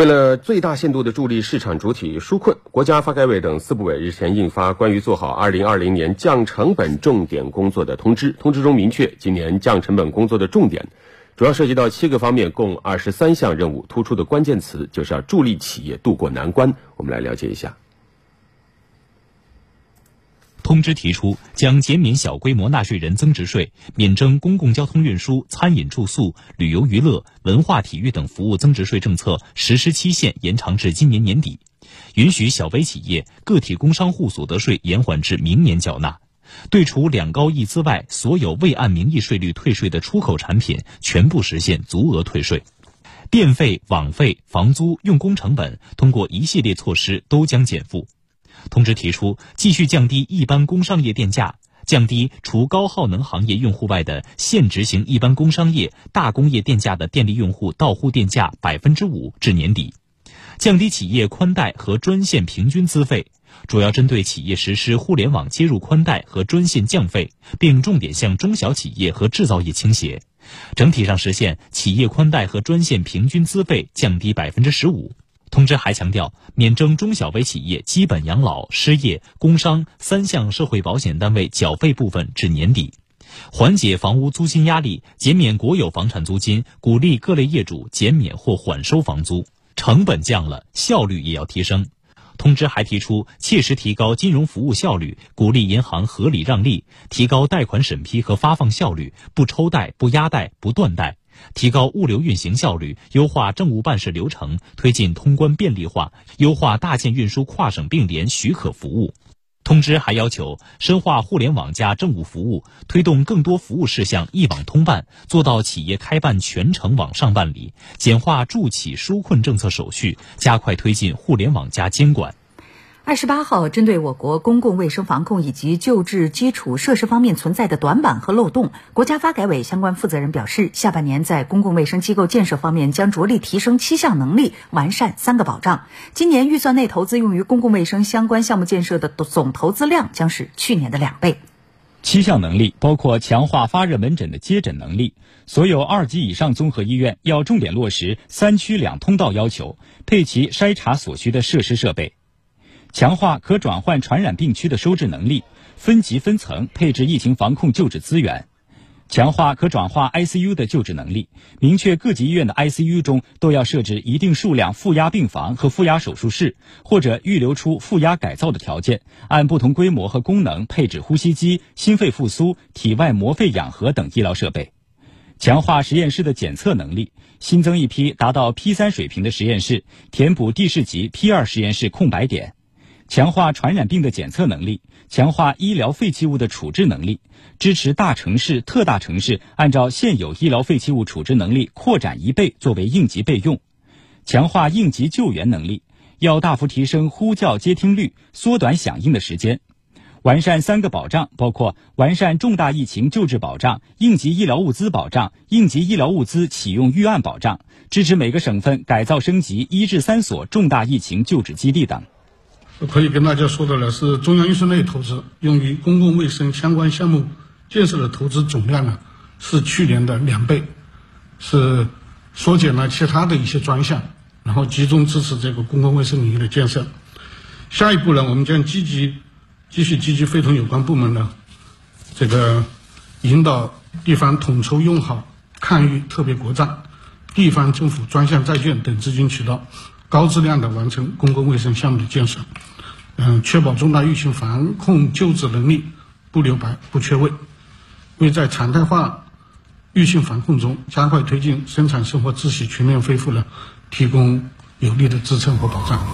为了最大限度的助力市场主体纾困，国家发改委等四部委日前印发关于做好二零二零年降成本重点工作的通知。通知中明确，今年降成本工作的重点主要涉及到七个方面，共二十三项任务。突出的关键词就是要助力企业渡过难关。我们来了解一下。通知提出，将减免小规模纳税人增值税，免征公共交通运输、餐饮住宿、旅游娱乐、文化体育等服务增值税政策实施期限延长至今年年底，允许小微企业、个体工商户所得税延缓至明年缴纳，对除两高一资外所有未按名义税率退税的出口产品全部实现足额退税，电费、网费、房租、用工成本通过一系列措施都将减负。通知提出，继续降低一般工商业电价，降低除高耗能行业用户外的现执行一般工商业、大工业电价的电力用户到户电价百分之五至年底，降低企业宽带和专线平均资费，主要针对企业实施互联网接入宽带和专线降费，并重点向中小企业和制造业倾斜，整体上实现企业宽带和专线平均资费降低百分之十五。通知还强调，免征中小微企业基本养老、失业、工伤三项社会保险单位缴费部分至年底，缓解房屋租金压力，减免国有房产租金，鼓励各类业主减免或缓收房租。成本降了，效率也要提升。通知还提出，切实提高金融服务效率，鼓励银行合理让利，提高贷款审批和发放效率，不抽贷、不压贷、不断贷。提高物流运行效率，优化政务办事流程，推进通关便利化，优化大件运输跨省并联许可服务。通知还要求深化互联网加政务服务，推动更多服务事项一网通办，做到企业开办全程网上办理，简化助企纾困政策手续，加快推进互联网加监管。二十八号，针对我国公共卫生防控以及救治基础设施方面存在的短板和漏洞，国家发改委相关负责人表示，下半年在公共卫生机构建设方面将着力提升七项能力，完善三个保障。今年预算内投资用于公共卫生相关项目建设的总投资量将是去年的两倍。七项能力包括强化发热门诊的接诊能力，所有二级以上综合医院要重点落实三区两通道要求，配齐筛查所需的设施设备。强化可转换传染病区的收治能力，分级分层配置疫情防控救治资源；强化可转化 ICU 的救治能力，明确各级医院的 ICU 中都要设置一定数量负压病房和负压手术室，或者预留出负压改造的条件，按不同规模和功能配置呼吸机、心肺复苏、体外膜肺氧合等医疗设备；强化实验室的检测能力，新增一批达到 P 三水平的实验室，填补地市级 P 二实验室空白点。强化传染病的检测能力，强化医疗废弃物的处置能力，支持大城市、特大城市按照现有医疗废弃物处置能力扩展一倍作为应急备用，强化应急救援能力，要大幅提升呼叫接听率，缩短响应的时间，完善三个保障，包括完善重大疫情救治保障、应急医疗物资保障、应急医疗物资启用预案保障，支持每个省份改造升级一至三所重大疫情救治基地等。可以跟大家说的呢，是中央预算内投资用于公共卫生相关项目建设的投资总量呢，是去年的两倍，是缩减了其他的一些专项，然后集中支持这个公共卫生领域的建设。下一步呢，我们将积极继续积极会同有关部门呢，这个引导地方统筹用好抗疫特别国债、地方政府专项债券等资金渠道。高质量的完成公共卫生项目的建设，嗯，确保重大疫情防控救治能力不留白、不缺位，为在常态化疫情防控中加快推进生产生活秩序全面恢复呢，提供有力的支撑和保障。